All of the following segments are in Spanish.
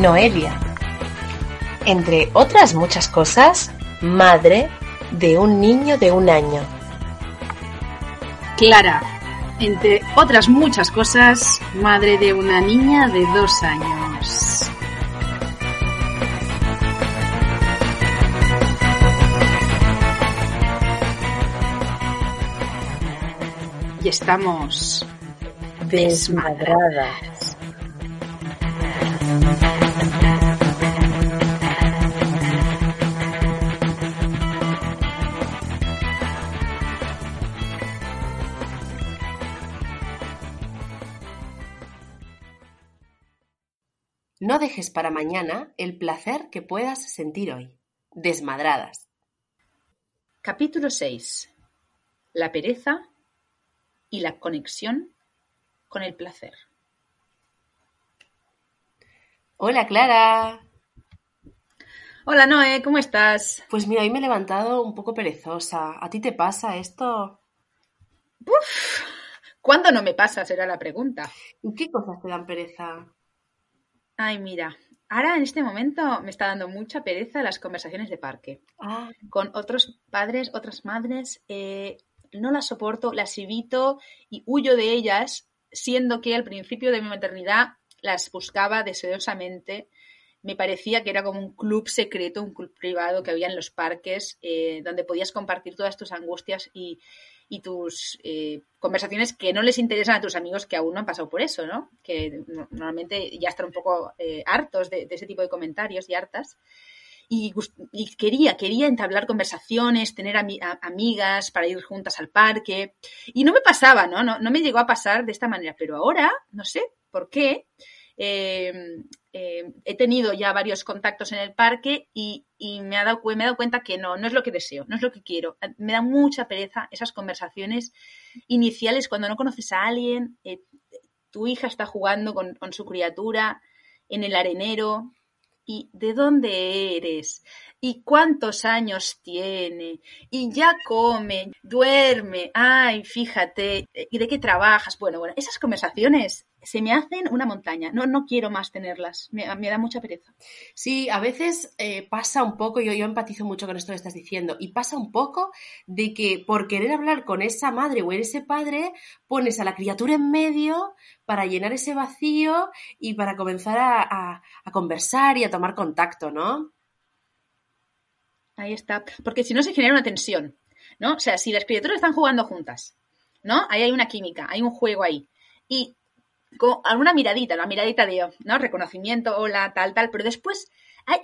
Noelia. Entre otras muchas cosas, madre de un niño de un año. Clara. Entre otras muchas cosas, madre de una niña de dos años. Y estamos Desmadradas. No dejes para mañana el placer que puedas sentir hoy. Desmadradas. Capítulo 6. La pereza y la conexión con el placer. Hola Clara. Hola Noé, ¿cómo estás? Pues mira, hoy me he levantado un poco perezosa. ¿A ti te pasa esto? Uf, ¿Cuándo no me pasa? Será la pregunta. ¿Y qué cosas te dan pereza? Ay, mira, ahora en este momento me está dando mucha pereza las conversaciones de parque. Ah, Con otros padres, otras madres, eh, no las soporto, las evito y huyo de ellas, siendo que al principio de mi maternidad las buscaba deseosamente. Me parecía que era como un club secreto, un club privado que había en los parques, eh, donde podías compartir todas tus angustias y, y tus eh, conversaciones que no les interesan a tus amigos que aún no han pasado por eso, ¿no? Que no- normalmente ya están un poco eh, hartos de, ese tipo de comentarios y hartas. Y, quería, quería entablar conversaciones, tener amigas para ir juntas al parque. Y no me pasaba, ¿no? ¿no? No me llegó a pasar de esta manera, pero ahora, no sé por qué, eh, eh, he tenido ya varios contactos en el parque y, me, ha dado, me he dado cuenta que no, no es lo que deseo, no es lo que quiero. Me da mucha pereza esas conversaciones iniciales cuando no conoces a alguien, eh, tu hija está jugando con, con su criatura en el arenero y de dónde eres y cuántos años tiene y ya come, duerme, ay, fíjate, y de qué trabajas. Bueno, bueno, esas conversaciones se me hacen una montaña. No, no quiero más tenerlas. Me, me da mucha pereza. Sí, a veces eh, pasa un poco, yo, yo empatizo mucho con esto que estás diciendo, y pasa un poco de que por querer hablar con esa madre o ese padre, pones a la criatura en medio para llenar ese vacío y para comenzar a, a- a conversar y a tomar contacto, ¿no? Ahí está. Porque si no se genera una tensión, ¿no? O sea, si las criaturas están jugando juntas, ¿no? Ahí hay una química, hay un juego ahí. Y con alguna miradita, la miradita de, ¿no? Reconocimiento, hola, tal, tal, pero después,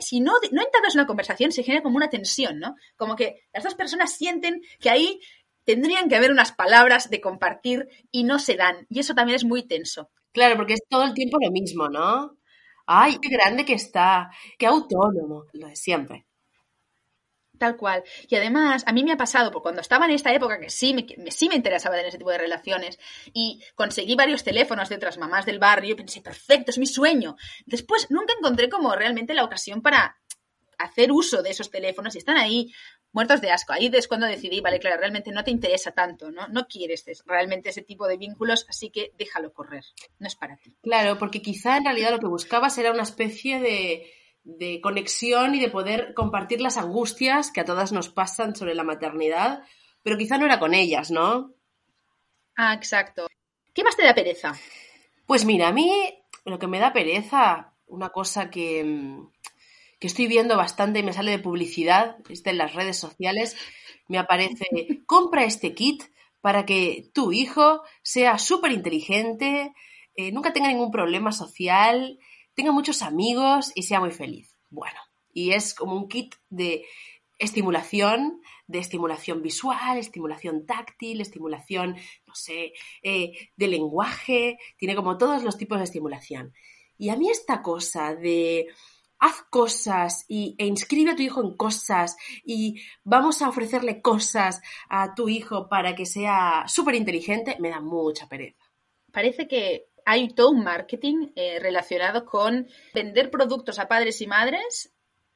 si no, no entablas una conversación, se genera como una tensión, ¿no? Como que las dos personas sienten que ahí tendrían que haber unas palabras de compartir y no se dan. Y eso también es muy tenso. Claro, porque es todo el tiempo lo mismo, ¿no? Ay, qué grande que está, qué autónomo, lo de siempre. Tal cual. Y además, a mí me ha pasado, porque cuando estaba en esta época que sí me, sí me interesaba tener ese tipo de relaciones y conseguí varios teléfonos de otras mamás del barrio, pensé, perfecto, es mi sueño. Después nunca encontré como realmente la ocasión para hacer uso de esos teléfonos y están ahí muertos de asco. Ahí es cuando decidí, vale, claro, realmente no te interesa tanto, ¿no? No quieres es- realmente ese tipo de vínculos, así que déjalo correr. No es para ti. Claro, porque quizá en realidad lo que buscabas era una especie de, de conexión y de poder compartir las angustias que a todas nos pasan sobre la maternidad, pero quizá no era con ellas, ¿no? Ah, exacto. ¿Qué más te da pereza? Pues mira, a mí lo que me da pereza, una cosa que, mm, que estoy viendo bastante y me sale de publicidad, está en las redes sociales, me aparece, compra este kit para que tu hijo sea súper inteligente, eh, nunca tenga ningún problema social, tenga muchos amigos y sea muy feliz. Bueno, y es como un kit de estimulación, de estimulación visual, estimulación táctil, estimulación, no sé, eh, de lenguaje, tiene como todos los tipos de estimulación. Y a mí esta cosa de haz cosas y, e inscribe a tu hijo en cosas y vamos a ofrecerle cosas a tu hijo para que sea súper inteligente, me da mucha pereza. parece que hay todo un marketing eh, relacionado con vender productos a padres y madres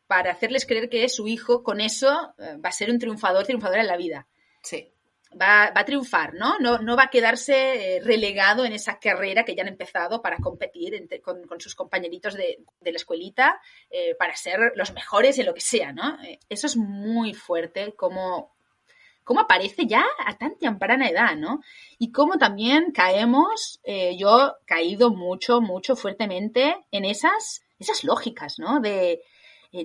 para hacerles creer que su hijo con eso eh, va a ser un triunfador, triunfadora en la vida. Sí. va, a triunfar, ¿no? ¿no? No va a quedarse eh, relegado en esa carrera que ya han empezado para competir con, sus compañeritos de, la escuelita eh, para ser los mejores en lo que sea, ¿no? eso es muy fuerte, como cómo aparece ya a tan temprana edad, ¿no? Y cómo también caemos, yo he caído mucho, mucho fuertemente en esas, esas lógicas, ¿no? De,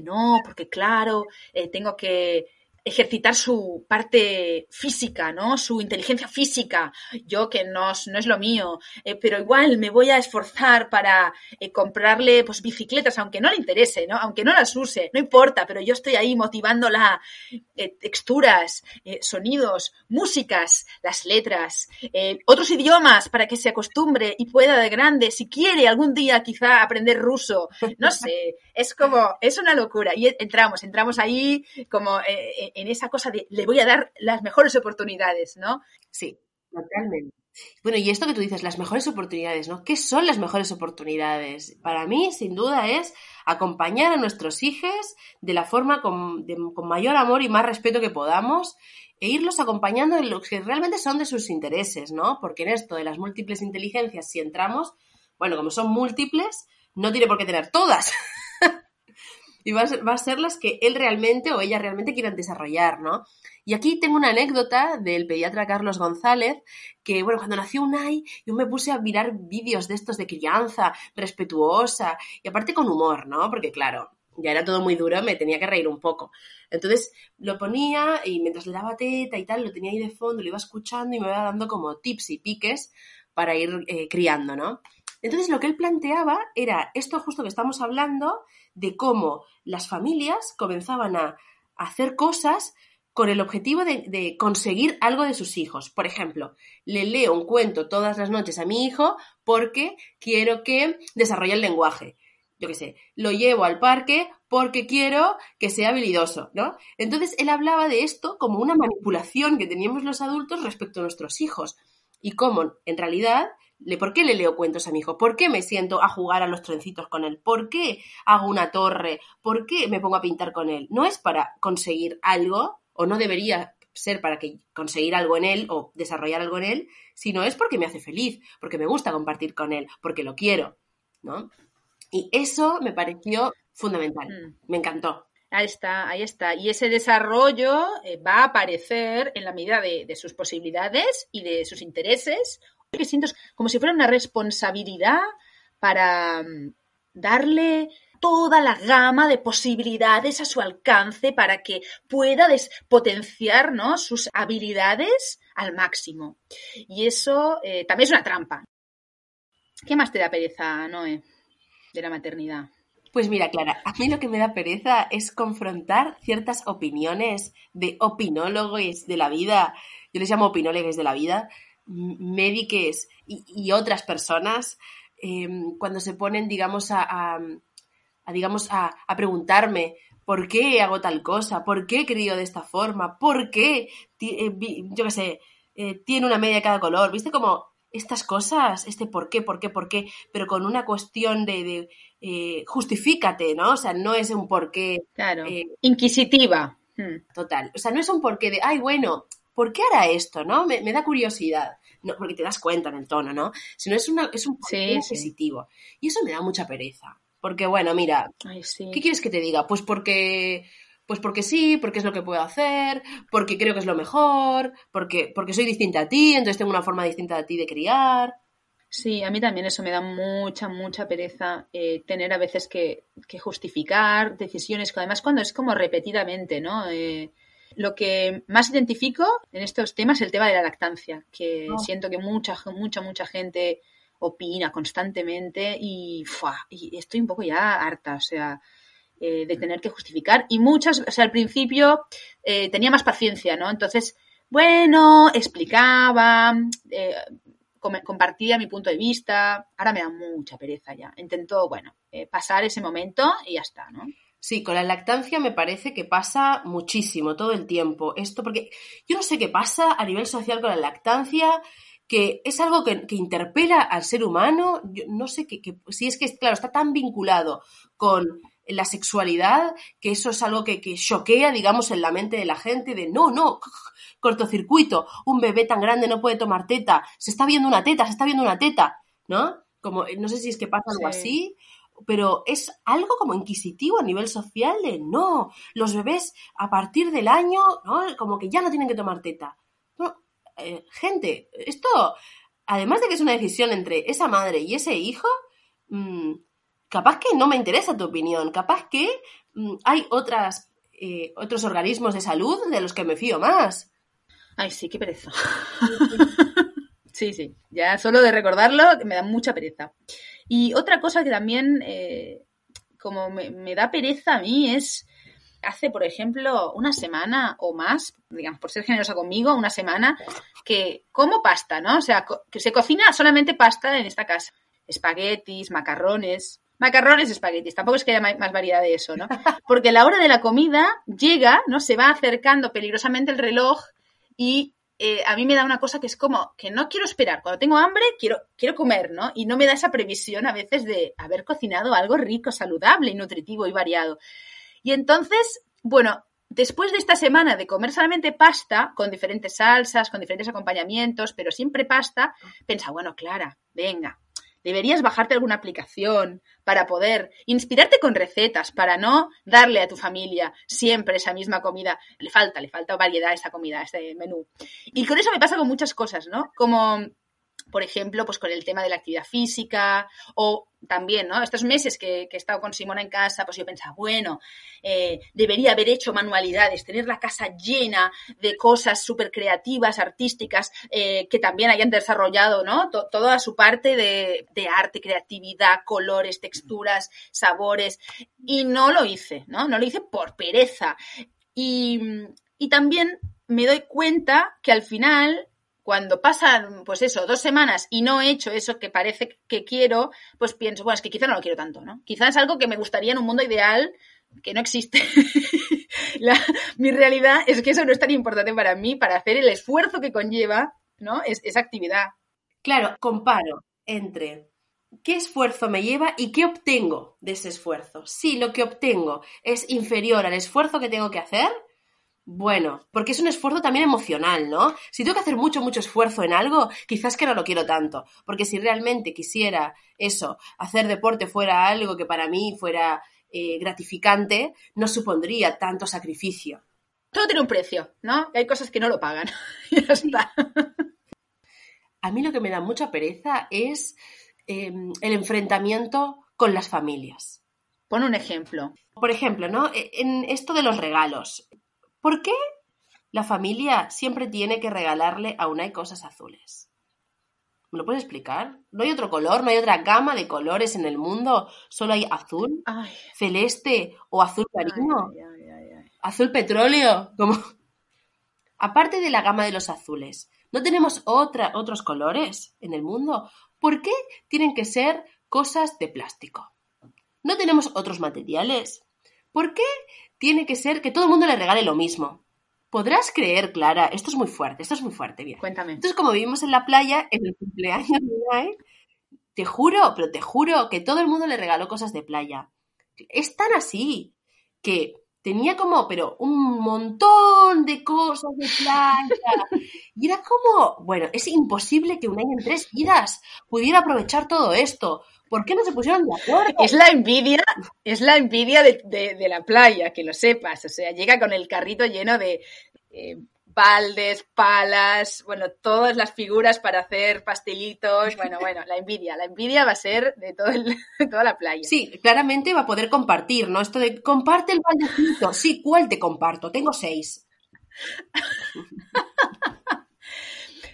no, porque claro, tengo que ejercitar su parte física, ¿no? Su inteligencia física. Yo que no, no es lo mío, eh, pero igual me voy a esforzar para eh, comprarle pues bicicletas, aunque no le interese, ¿no? Aunque no las use, no importa, pero yo estoy ahí motivándola, eh, texturas, sonidos, músicas, las letras, otros idiomas para que se acostumbre y pueda de grande, si quiere algún día quizá aprender ruso, no sé, es como, es una locura. Y entramos, entramos ahí como en esa cosa de le voy a dar las mejores oportunidades, ¿no? Sí, totalmente. Bueno, y esto que tú dices, las mejores oportunidades, ¿no? ¿Qué son las mejores oportunidades? Para mí, sin duda, es acompañar a nuestros hijos de la forma con, con mayor amor y más respeto que podamos e irlos acompañando en lo que realmente son de sus intereses, ¿no? Porque en esto de las múltiples inteligencias, si entramos, bueno, como son múltiples, no tiene por qué tener todas. y va a, ser, las que él realmente o ella realmente quieran desarrollar, ¿no? Y aquí tengo una anécdota del pediatra Carlos González, que, bueno, cuando nació Unai, yo me puse a mirar vídeos de estos de crianza respetuosa y aparte con humor, ¿no? Porque, claro, ya era todo muy duro, me tenía que reír un poco. Entonces lo ponía y mientras le daba teta y tal, lo tenía ahí de fondo, lo iba escuchando y me iba dando como tips y piques para ir eh, criando, ¿no? Entonces lo que él planteaba era esto justo que estamos hablando de cómo las familias comenzaban a hacer cosas con el objetivo de, conseguir algo de sus hijos. Por ejemplo, le leo un cuento todas las noches a mi hijo porque quiero que desarrolle el lenguaje. Yo qué sé, lo llevo al parque porque quiero que sea habilidoso, ¿no? Entonces él hablaba de esto como una manipulación que teníamos los adultos respecto a nuestros hijos y cómo en realidad ¿Por qué le leo cuentos a mi hijo? ¿Por qué me siento a jugar a los trencitos con él? ¿Por qué hago una torre? ¿Por qué me pongo a pintar con él? No es para conseguir algo, o no debería ser para que conseguir algo en él o desarrollar algo en él, sino es porque me hace feliz, porque me gusta compartir con él, porque lo quiero, ¿no? Y eso me pareció fundamental, mm. me encantó. Ahí está, ahí está. Y ese desarrollo eh, va a aparecer en la medida de, sus posibilidades y de sus intereses que siento como si fuera una responsabilidad para mm, darle toda la gama de posibilidades a su alcance para que pueda potenciar ¿no? sus habilidades al máximo. Y eso eh, también es una trampa. ¿Qué más te da pereza, Noé, de la maternidad? Pues mira, Clara, a mí lo que me da pereza es confrontar ciertas opiniones de opinólogos de la vida, yo les llamo opinólogos de la vida, médicos y, otras personas em, cuando se ponen, digamos, a, digamos, a, preguntarme por qué hago tal cosa, por qué crío de esta forma, por qué, eh, yo qué sé, eh, tiene una media de cada color, ¿viste? Como estas cosas, este por qué, por qué, por qué, pero con una cuestión de, eh, justifícate, ¿no? O sea, no es un por qué. Claro. Inquisitiva. Hmm. Total. O sea, no es un porqué de, ay, bueno, ¿por qué hará esto? ¿No? Me, da curiosidad. No, porque te das cuenta en el tono, ¿no? Sino es, una, es un porqué positivo. Y eso me da mucha pereza. Porque, bueno, mira, ¿qué quieres que te diga? Pues porque. Pues porque sí, porque es lo que puedo hacer, porque creo que es lo mejor, porque, porque soy distinta a ti, entonces tengo una forma distinta a ti de criar. Sí, a mí también eso me da mucha, mucha pereza eh, tener a veces que, que, justificar decisiones, que además cuando es como repetidamente, ¿no? Eh, lo que más identifico en estos temas es el tema de la lactancia, que oh. siento que mucha, mucha, mucha gente opina constantemente y, y estoy un poco ya harta, o sea, eh, de tener que justificar. Y muchas, o sea, al principio eh, tenía más paciencia, ¿no? Entonces, bueno, explicaba, eh, compartía mi punto de vista, ahora me da mucha pereza ya. Intento, bueno, pasar ese momento y ya está, ¿no? Sí, con la lactancia me parece que pasa muchísimo todo el tiempo. Esto, porque yo no sé qué pasa a nivel social con la lactancia, que es algo que, interpela al ser humano. Yo no sé que, si es que, claro, está tan vinculado con la sexualidad, que eso es algo que, que choquea, digamos, en la mente de la gente, de no, no, cortocircuito, un bebé tan grande no puede tomar teta, se está viendo una teta, se está viendo una teta, ¿no? Como, no sé si es que pasa algo así, pero es algo como inquisitivo a nivel social de no, los bebés a partir del año, ¿no? Como que ya no tienen que tomar teta. Eh, gente, esto, además de que es una decisión entre esa madre y ese hijo, mmm, capaz que no me interesa tu opinión, capaz que mmm, hay otras, eh, otros organismos de salud de los que me fío más. Ay, sí, qué pereza. sí, sí, ya solo de recordarlo me da mucha pereza. Y otra cosa que también, eh, como me, me, da pereza a mí, es hace, por ejemplo, una semana o más, digamos, por ser generosa conmigo, una semana, que como pasta, ¿no? O sea, que se cocina solamente pasta en esta casa. Espaguetis, macarrones, macarrones, espaguetis. Tampoco es que haya más variedad de eso, ¿no? Porque la hora de la comida llega, ¿no? Se va acercando peligrosamente el reloj y eh, a mí me da una cosa que es como que no quiero esperar. Cuando tengo hambre, quiero, quiero comer, ¿no? Y no me da esa previsión a veces de haber cocinado algo rico, saludable y nutritivo y variado. Y entonces, bueno, después de esta semana de comer solamente pasta, con diferentes salsas, con diferentes acompañamientos, pero siempre pasta, pensa, bueno, Clara, venga, deberías bajarte alguna aplicación para poder inspirarte con recetas, para no darle a tu familia siempre esa misma comida. Le falta, le falta variedad a esa comida, a este menú. Y con eso me pasa con muchas cosas, ¿no? Como por ejemplo, pues con el tema de la actividad física o también, ¿no? Estos meses que, que he estado con Simona en casa, pues yo pensaba, bueno, eh, debería haber hecho manualidades, tener la casa llena de cosas súper creativas, artísticas, eh, que también hayan desarrollado, ¿no? toda su parte de, de, arte, creatividad, colores, texturas, sabores. Y no lo hice, ¿no? No lo hice por pereza. Y, y también me doy cuenta que al final cuando pasan, pues eso, dos semanas y no he hecho eso que parece que quiero, pues pienso, bueno, es que quizá no lo quiero tanto, ¿no? Quizás es algo que me gustaría en un mundo ideal que no existe. Mi realidad es que eso no es tan importante para mí, para hacer el esfuerzo que conlleva, ¿no? Es, esa actividad. Claro, comparo entre qué esfuerzo me lleva y qué obtengo de ese esfuerzo. Si lo que obtengo es inferior al esfuerzo que tengo que hacer, bueno, porque es un esfuerzo también emocional, ¿no? Si tengo que hacer mucho, mucho esfuerzo en algo, quizás que no lo quiero tanto. Porque si realmente quisiera eso, hacer deporte fuera algo que para mí fuera eh, gratificante, no supondría tanto sacrificio. Todo tiene un precio, ¿no? hay cosas que no lo pagan. y ya está. A mí lo que me da mucha pereza es eh, el enfrentamiento con las familias. Pon un ejemplo. Por ejemplo, ¿no? E, en esto de los regalos. ¿Por qué la familia siempre tiene que regalarle a Unai cosas azules? ¿Me lo puedes explicar? ¿No hay otro color? ¿No hay otra gama de colores en el mundo? ¿Solo hay azul, ay. celeste o azul marino? ¿Azul petróleo? Como... Aparte de la gama de los azules, ¿no tenemos otra, otros colores en el mundo? ¿Por qué tienen que ser cosas de plástico? ¿No tenemos otros materiales? ¿Por qué tiene que ser que todo el mundo le regale lo mismo. Podrás creer, Clara, esto es muy fuerte, esto es muy fuerte, bien. Cuéntame. Entonces, como vivimos en la playa, en el cumpleaños de Unai, te juro, pero te juro que todo el mundo le regaló cosas de playa. Es tan así que tenía como, pero un montón de cosas de playa. Y era como, bueno, es imposible que un año en tres vidas pudiera aprovechar todo esto. ¿Por qué no se pusieron de acuerdo? Es la envidia, es la envidia de, de, de la playa, que lo sepas. O sea, llega con el carrito lleno de eh, baldes, palas, bueno, todas las figuras para hacer pastelitos. Bueno, bueno, la envidia. La envidia va a ser de, todo el, toda la playa. Sí, claramente va a poder compartir, ¿no? Esto de comparte el baldecito. Sí, ¿cuál te comparto? Tengo seis.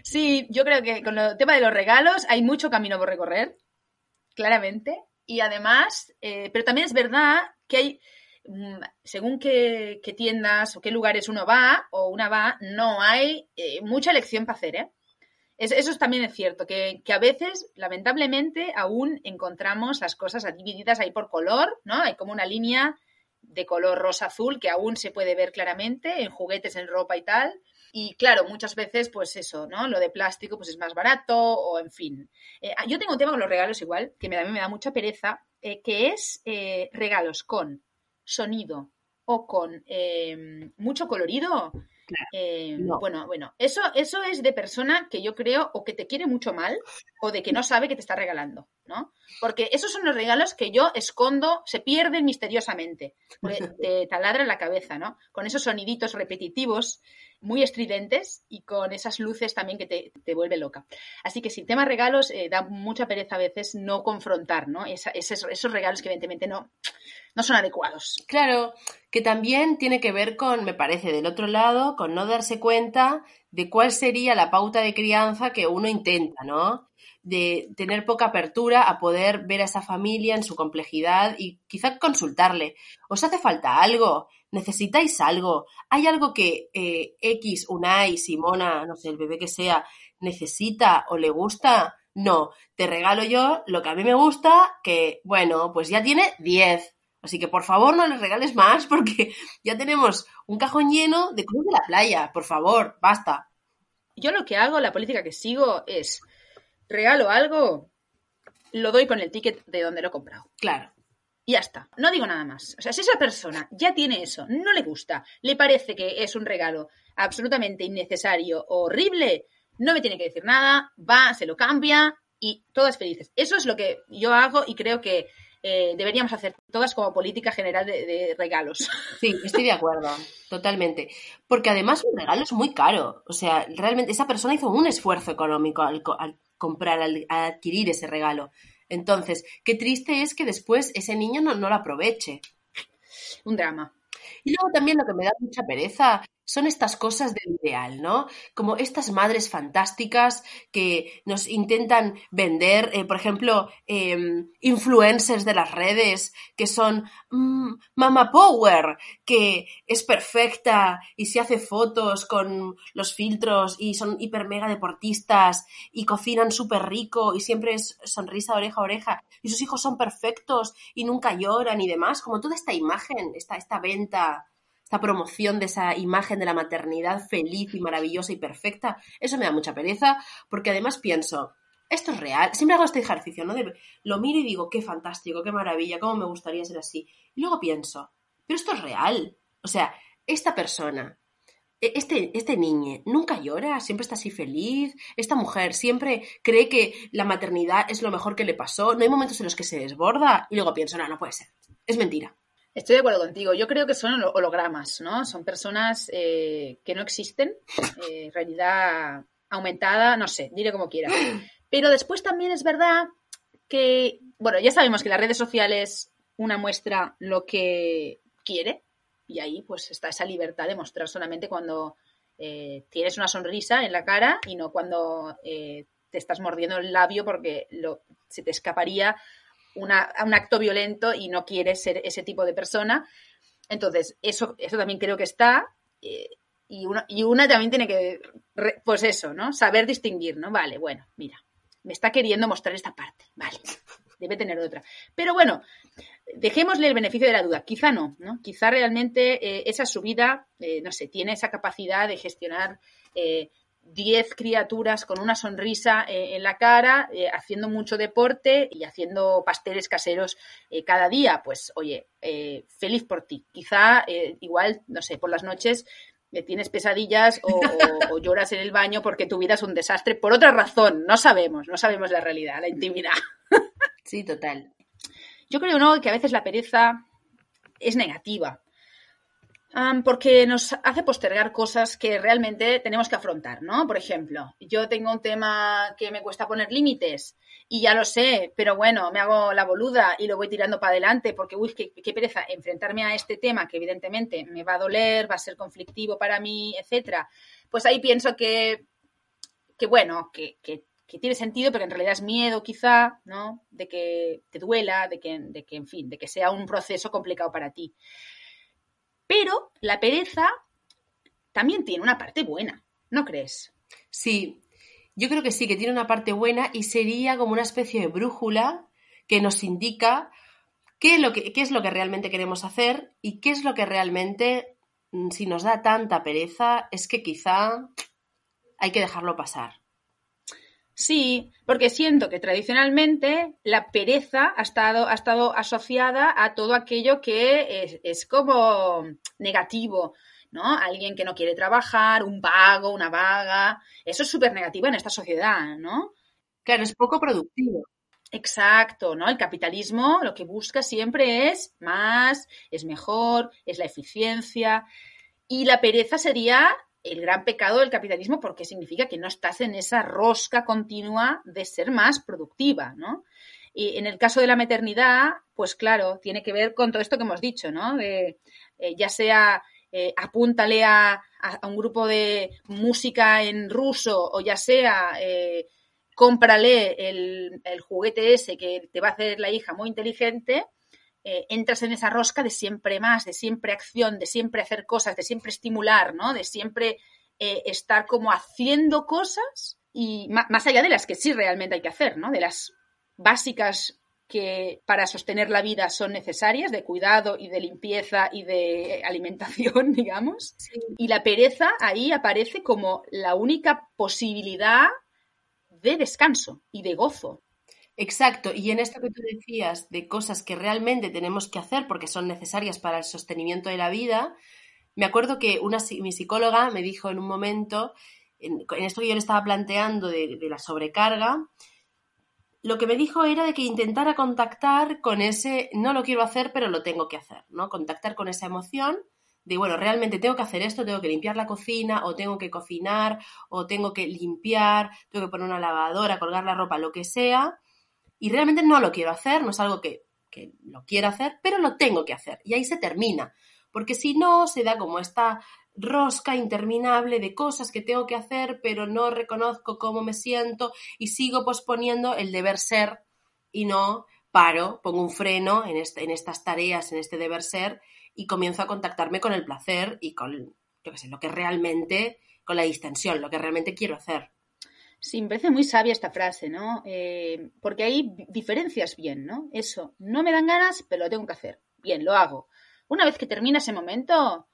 Sí, yo creo que con el tema de los regalos hay mucho camino por recorrer claramente. Y además, eh, pero también es verdad que hay, mm, según qué, tiendas o qué lugares uno va o una va, no hay eh, mucha elección para hacer, ¿eh? Es, eso también es cierto, que, que, a veces, lamentablemente, aún encontramos las cosas divididas ahí por color, ¿no? Hay como una línea de color rosa-azul que aún se puede ver claramente en juguetes, en ropa y tal. Y claro, muchas veces, pues eso, ¿no? Lo de plástico, pues es más barato o en fin. Eh, yo tengo un tema con los regalos igual, que a mí me da mucha pereza, eh, que es eh, regalos con sonido o con mucho colorido eh, bueno, bueno, eso, eso es de persona que yo creo o que te quiere mucho mal o de que no sabe que te está regalando, ¿no? Porque esos son los regalos que yo escondo, se pierden misteriosamente, te taladra la cabeza, ¿no? Con esos soniditos repetitivos muy estridentes y con esas luces también que te, te vuelve loca. Así que sin tema regalos eh, da mucha pereza a veces no confrontar, ¿no? esos, regalos que evidentemente no, no son adecuados. Claro, que también tiene que ver con, me parece, del otro lado, con no darse cuenta de cuál sería la pauta de crianza que uno intenta, ¿no? De tener poca apertura a poder ver a esa familia en su complejidad y quizá consultarle. ¿Os hace falta algo? ¿Necesitáis algo? ¿Hay algo que eh, X, Unai, Simona, no sé, el bebé que sea, necesita o le gusta? No, te regalo yo lo que a mí me gusta, que bueno, pues ya tiene 10. Así que por favor no le regales más porque ya tenemos un cajón lleno de cruz de la playa. Por favor, basta. Yo lo que hago, la política que sigo es regalo algo, lo doy con el ticket de donde lo he comprado. Claro. Y ya está. No digo nada más. O sea, si esa persona ya tiene eso, no le gusta, le parece que es un regalo absolutamente innecesario, horrible, no me tiene que decir nada, va, se lo cambia y todas felices. Eso es lo que yo hago y creo que eh, deberíamos hacer todas como política general de, regalos. Sí, estoy de acuerdo, totalmente. Porque además un regalo es muy caro. O sea, realmente esa persona hizo un esfuerzo económico al, comprar, al, adquirir ese regalo. Entonces, qué triste es que después ese niño no, no lo aproveche. Un drama. Y luego también lo que me da mucha pereza son estas cosas del ideal, ¿no? Como estas madres fantásticas que nos intentan vender, eh, por ejemplo, em, influencers de las redes que son mm, Mama Power, que es perfecta y se hace fotos con los filtros y son hiper mega deportistas y cocinan súper rico y siempre es sonrisa oreja a oreja y sus hijos son perfectos y nunca lloran y demás, como toda esta imagen, esta, esta venta esta promoción de esa imagen de la maternidad feliz y maravillosa y perfecta, eso me da mucha pereza, porque además pienso, esto es real, siempre hago este ejercicio, ¿no? lo miro y digo, qué fantástico, qué maravilla, cómo me gustaría ser así. Y luego pienso, pero esto es real. O sea, esta persona, e, este, este niño nunca llora, siempre está así feliz. Esta mujer siempre cree que la maternidad es lo mejor que le pasó. No hay momentos en los que se desborda. Y luego pienso, no, no puede ser. Es mentira. Estoy de acuerdo contigo. Yo creo que son hologramas, ¿no? Son personas eh, que no existen, eh, realidad aumentada, no sé, diré como quiera. Pero después también es verdad que, bueno, ya sabemos que las redes sociales una muestra lo que quiere y ahí pues está esa libertad de mostrar solamente cuando eh, tienes una sonrisa en la cara y no cuando te estás mordiendo el labio porque lo, se te escaparía una, un acto violento y no quiere ser ese tipo de persona. Entonces, eso, eso también creo que está. Eh, y, una, y una también tiene que, pues eso, ¿no? Saber distinguir, ¿no? Vale, bueno, mira, me está queriendo mostrar esta parte, vale, debe tener otra. Pero bueno, dejémosle el beneficio de la duda, quizá no, ¿no? Quizá realmente eh, esa subida, eh, no sé, tiene esa capacidad de gestionar 10 criaturas con una sonrisa eh, en la cara, eh, haciendo mucho deporte y haciendo pasteles caseros eh, cada día, pues oye, feliz por ti. Quizá igual, no sé, por las noches tienes pesadillas o, lloras en el baño porque tu vida es un desastre por otra razón. No sabemos, no sabemos la realidad, la intimidad. Sí, total. Yo creo ¿no? que a veces la pereza es negativa porque nos hace postergar cosas que realmente tenemos que afrontar, ¿no? Por ejemplo, yo tengo un tema que me cuesta poner límites y ya lo sé, pero bueno, me hago la boluda y lo voy tirando para adelante porque, uy, qué, pereza enfrentarme a este tema que evidentemente me va a doler, va a ser conflictivo para mí, etcétera. Pues ahí pienso que, que bueno, que, que, tiene sentido, pero en realidad es miedo quizá, ¿no? De que te duela, de que, de que, en fin, de que sea un proceso complicado para ti. Pero la pereza también tiene una parte buena, ¿no crees? Sí, yo creo que sí, que tiene una parte buena y sería como una especie de brújula que nos indica qué es lo que, qué es lo que realmente queremos hacer y qué es lo que realmente mm, si nos da tanta pereza, es que quizá hay que dejarlo pasar. Sí, porque siento que tradicionalmente la pereza ha estado, ha estado asociada a todo aquello que es, como negativo, ¿no? Alguien que no quiere trabajar, un vago, una vaga. Eso es súper negativo en esta sociedad, ¿no? Claro, es poco productivo. Exacto, ¿no? El capitalismo lo que busca siempre es más, es mejor, es la eficiencia. Y la pereza sería el gran pecado del capitalismo porque significa que no estás en esa rosca continua de ser más productiva, ¿no? Y en el caso de la maternidad, pues claro, tiene que ver con todo esto que hemos dicho, ¿no? Eh, ya sea eh, apúntale a, un grupo de música en ruso o ya sea eh, cómprale el, el, juguete ese que te va a hacer la hija muy inteligente, eh, entras en esa rosca de siempre más, de siempre acción, de siempre hacer cosas, de siempre estimular, ¿no? De siempre eh, estar como haciendo cosas y más allá de las que sí realmente hay que hacer, ¿no? De las básicas que para sostener la vida son necesarias, de cuidado y de limpieza y de alimentación, digamos. Y la pereza ahí aparece como la única posibilidad de descanso y de gozo. Exacto, y en esto que tú decías de cosas que realmente tenemos que hacer porque son necesarias para el sostenimiento de la vida, me acuerdo que una, mi psicóloga me dijo en un momento, en, esto que yo le estaba planteando de, de, la sobrecarga, lo que me dijo era de que intentara contactar con ese, no lo quiero hacer, pero lo tengo que hacer, ¿no? Contactar con esa emoción de, bueno, realmente tengo que hacer esto, tengo que limpiar la cocina, o tengo que cocinar, o tengo que limpiar, tengo que poner una lavadora, colgar la ropa, lo que sea, y realmente no lo quiero hacer, no es algo que, lo quiero hacer, pero lo tengo que hacer. Y ahí se termina, porque si no, se da como esta rosca interminable de cosas que tengo que hacer, pero no reconozco cómo me siento y sigo posponiendo el deber ser y no paro, pongo un freno en, este, en estas tareas, en este deber ser y comienzo a contactarme con el placer y con, yo qué sé, lo que realmente, con la distensión, lo que realmente quiero hacer. Sí, me parece muy sabia esta frase, ¿no? Eh, porque ahí diferencias bien, ¿no? Eso, no me dan ganas, pero lo tengo que hacer. Bien, lo hago. Una vez que termina ese momento,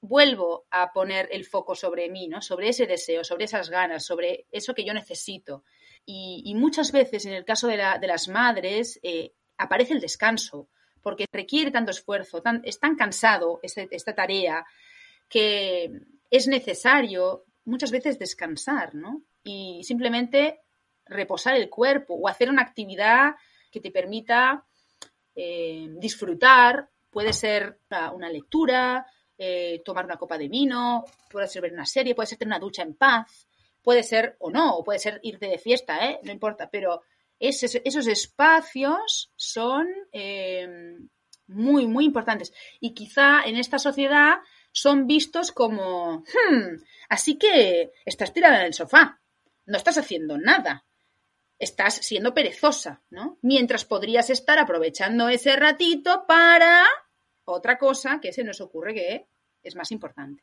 vuelvo a poner el foco sobre mí, ¿no? Sobre ese deseo, sobre esas ganas, sobre eso que yo necesito. Y, muchas veces, en el caso de, las madres, eh, aparece el descanso, porque requiere tanto esfuerzo, es tan cansado esta tarea, que es necesario muchas veces descansar, ¿no? Y simplemente reposar el cuerpo o hacer una actividad que te permita eh, disfrutar. Puede ser una lectura, eh, tomar una copa de vino, puede ser ver una serie, puede ser tener una ducha en paz, puede ser o no, o puede ser irte de fiesta, ¿eh? no importa, pero esos espacios son muy, muy importantes. Y quizá en esta sociedad son vistos como, hmm, así que estás tirada en el sofá, no estás haciendo nada. Estás siendo perezosa, ¿no? Mientras podrías estar aprovechando ese ratito para otra cosa que se nos ocurre que es más importante.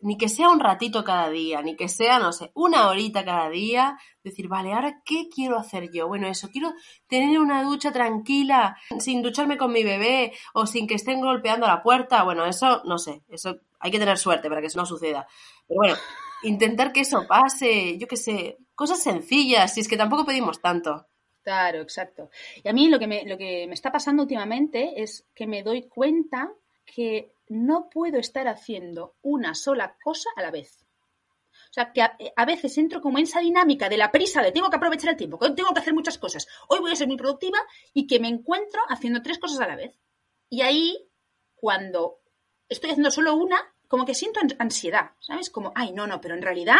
Ni que sea un ratito cada día, ni que sea, no sé, una horita cada día, decir, vale, ahora qué quiero hacer yo. Bueno, eso, quiero tener una ducha tranquila, sin ducharme con mi bebé o sin que estén golpeando la puerta. Bueno, eso, no sé, eso hay que tener suerte para que eso no suceda. Pero bueno, intentar que eso pase, yo qué sé, cosas sencillas, si es que tampoco pedimos tanto. Claro, exacto. Y a mí lo que me, lo que me está pasando últimamente es que me doy cuenta que no puedo estar haciendo una sola cosa a la vez. O sea, que a, veces entro como en esa dinámica de la prisa de tengo que aprovechar el tiempo, que tengo que hacer muchas cosas, hoy voy a ser muy productiva y que me encuentro haciendo tres cosas a la vez. Y ahí, cuando estoy haciendo solo una, como que siento ansiedad, ¿sabes? Como, ay, no, no, pero en realidad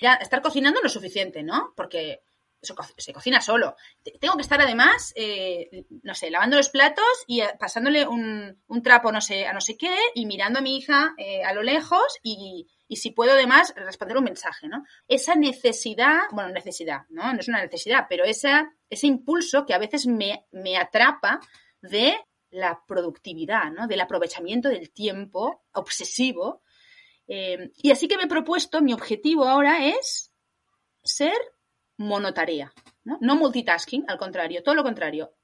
ya estar cocinando no es suficiente, ¿no? Porque se cocina solo. Tengo que estar además, eh, no sé, lavando los platos y eh, pasándole un, trapo no sé, a no sé qué y mirando a mi hija eh, a lo lejos y, si puedo además responder un mensaje, ¿no? Esa necesidad, bueno, necesidad, ¿no? No es una necesidad, pero esa, ese impulso que a veces me, me atrapa de la productividad, ¿no? Del aprovechamiento del tiempo obsesivo. Eh, y así que me he propuesto, mi objetivo ahora es ser monotarea, ¿no? No multitasking, al contrario, todo lo contrario.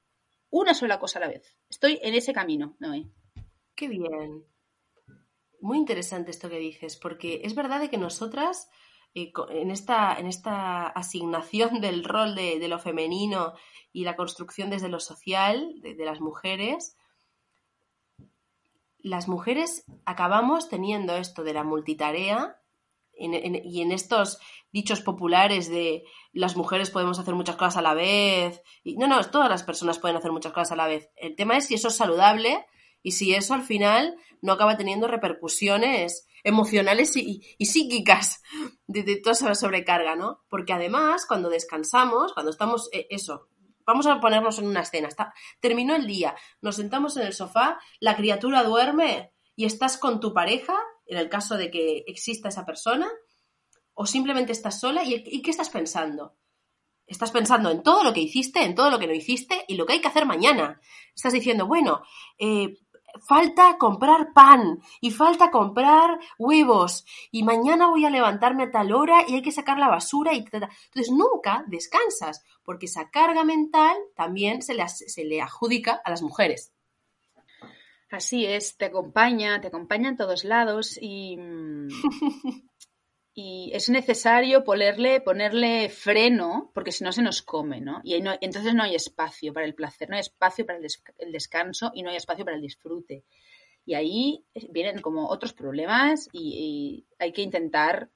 Una sola cosa a la vez. Estoy en ese camino, Noé. Qué bien. muy interesante esto que dices, porque es verdad de que nosotras eh, en, esta, en esta asignación del rol de, lo femenino y la construcción desde lo social de, las mujeres, las mujeres acabamos teniendo esto de la multitarea y en estos dichos populares de las mujeres podemos hacer muchas cosas a la vez. Y, no, no, todas las personas pueden hacer muchas cosas a la vez. El tema es si eso es saludable y si eso al final no acaba teniendo repercusiones emocionales y, psíquicas de, toda esa sobrecarga, ¿no? Porque además, cuando descansamos, cuando estamos, eh, eso, vamos a ponernos en una escena, está, terminó el día, nos sentamos en el sofá, la criatura duerme y estás con tu pareja, en el caso de que exista esa persona, o simplemente estás sola y, y ¿qué estás pensando? Estás pensando en todo lo que hiciste, en todo lo que no hiciste y lo que hay que hacer mañana. Estás diciendo, bueno, eh, falta comprar pan y falta comprar huevos y mañana voy a levantarme a tal hora y hay que sacar la basura y entonces nunca descansas porque esa carga mental también se le, se le adjudica a las mujeres. Así es, te acompaña, te acompaña en todos lados y mm, y es necesario ponerle, ponerle freno porque si no se nos come, ¿no? Y entonces no hay espacio para el placer, no hay espacio para el, descanso y no hay espacio para el disfrute. Y ahí vienen como otros problemas y hay que intentar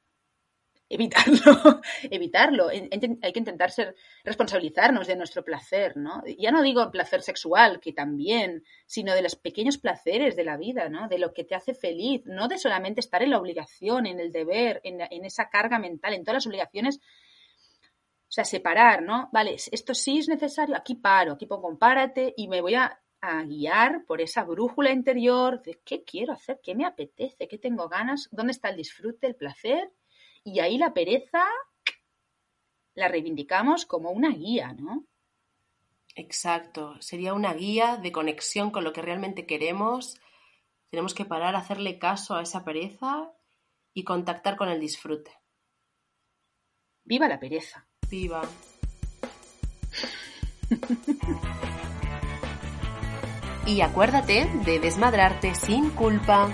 evitarlo, evitarlo. Hay que intentar ser, responsabilizarnos de nuestro placer, ¿no? Ya no digo placer sexual, que también, sino de los pequeños placeres de la vida, ¿no? De lo que te hace feliz, no de solamente estar en la obligación, en el deber, en, esa carga mental, en todas las obligaciones. O sea, separar, ¿no? Vale, esto sí es necesario, aquí paro, aquí pongo compárate y me voy a, a guiar por esa brújula interior de qué quiero hacer, qué me apetece, qué tengo ganas, dónde está el disfrute, el placer y ahí la pereza la reivindicamos como una guía, ¿no? Exacto, sería una guía de conexión con lo que realmente queremos. Tenemos que parar a hacerle caso a esa pereza y contactar con el disfrute. Viva la pereza. Viva. y acuérdate de desmadrarte sin culpa.